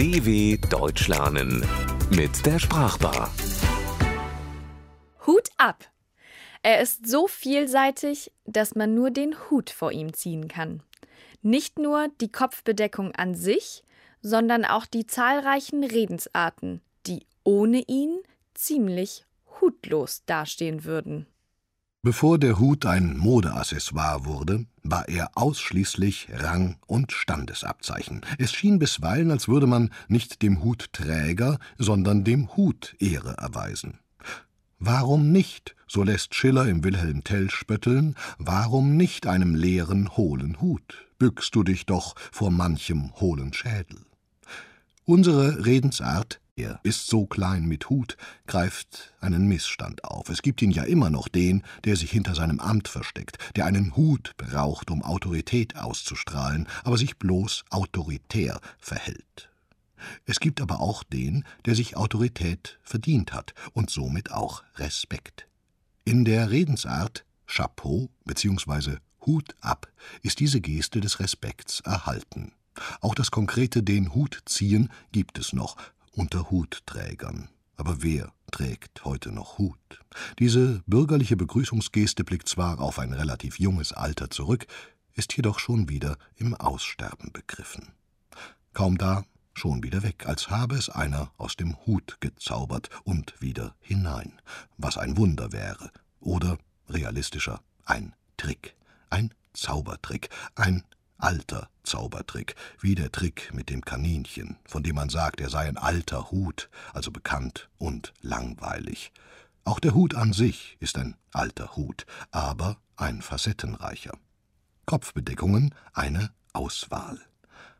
DW Deutsch lernen mit der Sprachbar. Hut ab! Er ist so vielseitig, dass man nur den Hut vor ihm ziehen kann. Nicht nur die Kopfbedeckung an sich, sondern auch die zahlreichen Redensarten, die ohne ihn ziemlich hutlos dastehen würden. Bevor der Hut ein Modeaccessoire wurde, war er ausschließlich Rang- und Standesabzeichen. Es schien bisweilen, als würde man nicht dem Hutträger, sondern dem Hut Ehre erweisen. Warum nicht, so lässt Schiller im Wilhelm Tell spötteln, warum nicht einem leeren, hohlen Hut? Bückst du dich doch vor manchem hohlen Schädel. Unsere Redensart er ist so klein mit Hut, greift einen Missstand auf. Es gibt ihn ja immer noch den, der sich hinter seinem Amt versteckt, der einen Hut braucht, um Autorität auszustrahlen, aber sich bloß autoritär verhält. Es gibt aber auch den, der sich Autorität verdient hat und somit auch Respekt. In der Redensart Chapeau bzw. Hut ab ist diese Geste des Respekts erhalten. Auch das konkrete den Hut ziehen gibt es noch, unter Hutträgern. Aber wer trägt heute noch Hut? Diese bürgerliche Begrüßungsgeste blickt zwar auf ein relativ junges Alter zurück, ist jedoch schon wieder im Aussterben begriffen. Kaum da, schon wieder weg, als habe es einer aus dem Hut gezaubert und wieder hinein, was ein Wunder wäre, oder realistischer, ein Trick, ein Zaubertrick, ein alter Zaubertrick, wie der Trick mit dem Kaninchen, von dem man sagt, er sei ein alter Hut, also bekannt und langweilig. Auch der Hut an sich ist ein alter Hut, aber ein facettenreicher. Kopfbedeckungen eine Auswahl.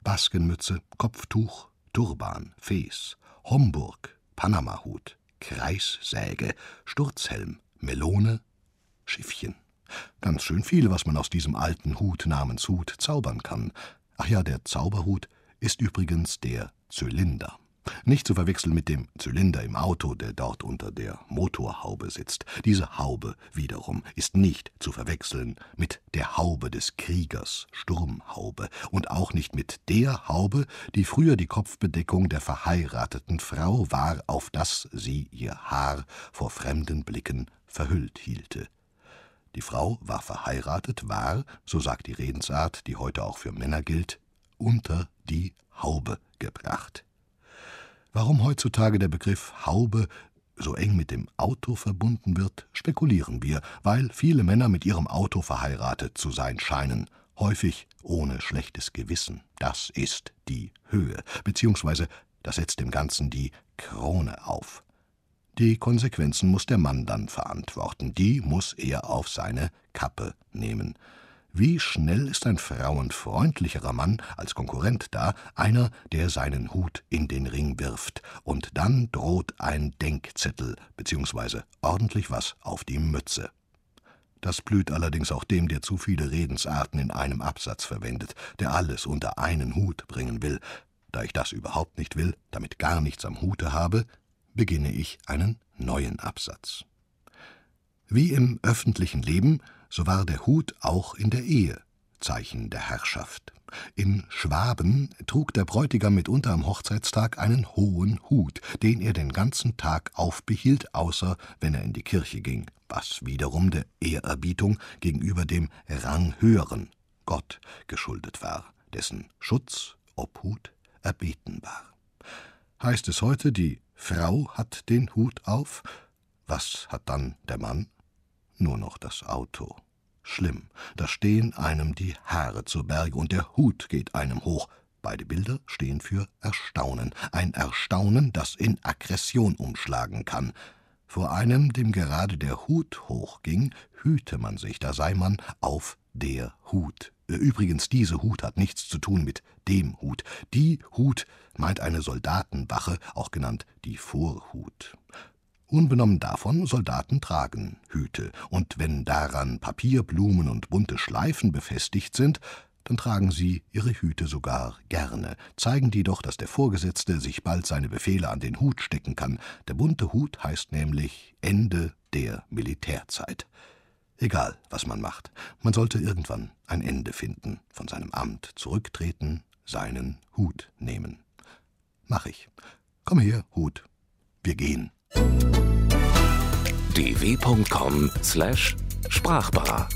Baskenmütze, Kopftuch, Turban, Fes, Homburg, Panamahut, Kreissäge, Sturzhelm, Melone, Schiffchen. Ganz schön viel, was man aus diesem alten Hut namens Hut zaubern kann. Ach ja, der Zauberhut ist übrigens der Zylinder. Nicht zu verwechseln mit dem Zylinder im Auto, der dort unter der Motorhaube sitzt. Diese Haube wiederum ist nicht zu verwechseln mit der Haube des Kriegers, Sturmhaube, und auch nicht mit der Haube, die früher die Kopfbedeckung der verheirateten Frau war, auf das sie ihr Haar vor fremden Blicken verhüllt hielte. Die Frau war verheiratet, war, so sagt die Redensart, die heute auch für Männer gilt, unter die Haube gebracht. Warum heutzutage der Begriff Haube so eng mit dem Auto verbunden wird, spekulieren wir, weil viele Männer mit ihrem Auto verheiratet zu sein scheinen, häufig ohne schlechtes Gewissen. Das ist die Höhe, beziehungsweise das setzt dem Ganzen die Krone auf. Die Konsequenzen muss der Mann dann verantworten, die muss er auf seine Kappe nehmen. Wie schnell ist ein frauenfreundlicherer Mann als Konkurrent da, einer, der seinen Hut in den Ring wirft, und dann droht ein Denkzettel bzw. ordentlich was auf die Mütze. Das blüht allerdings auch dem, der zu viele Redensarten in einem Absatz verwendet, der alles unter einen Hut bringen will. Da ich das überhaupt nicht will, damit gar nichts am Hute habe, beginne ich einen neuen Absatz. Wie im öffentlichen Leben, so war der Hut auch in der Ehe Zeichen der Herrschaft. In Schwaben trug der Bräutigam mitunter am Hochzeitstag einen hohen Hut, den er den ganzen Tag aufbehielt, außer wenn er in die Kirche ging, was wiederum der Ehrerbietung gegenüber dem Ranghöheren, Gott, geschuldet war, dessen Schutz, Obhut erbeten war. Heißt es heute, die Frau hat den Hut auf. Was hat dann der Mann? Nur noch das Auto. Schlimm, da stehen einem die Haare zu Berge und der Hut geht einem hoch. Beide Bilder stehen für Erstaunen. Ein Erstaunen, das in Aggression umschlagen kann. Vor einem, dem gerade der Hut hochging, hüte man sich, da sei man auf der Hut. Übrigens, diese Hut hat nichts zu tun mit dem Hut. Die Hut meint eine Soldatenwache, auch genannt die Vorhut. Unbenommen davon, Soldaten tragen Hüte, und wenn daran Papierblumen und bunte Schleifen befestigt sind, dann tragen sie ihre Hüte sogar gerne, zeigen die doch, dass der Vorgesetzte sich bald seine Befehle an den Hut stecken kann. Der bunte Hut heißt nämlich Ende der Militärzeit. Egal, was man macht, man sollte irgendwann ein Ende finden, von seinem Amt zurücktreten, seinen Hut nehmen. Mach ich. Komm her, Hut. Wir gehen. dw.com/sprachbar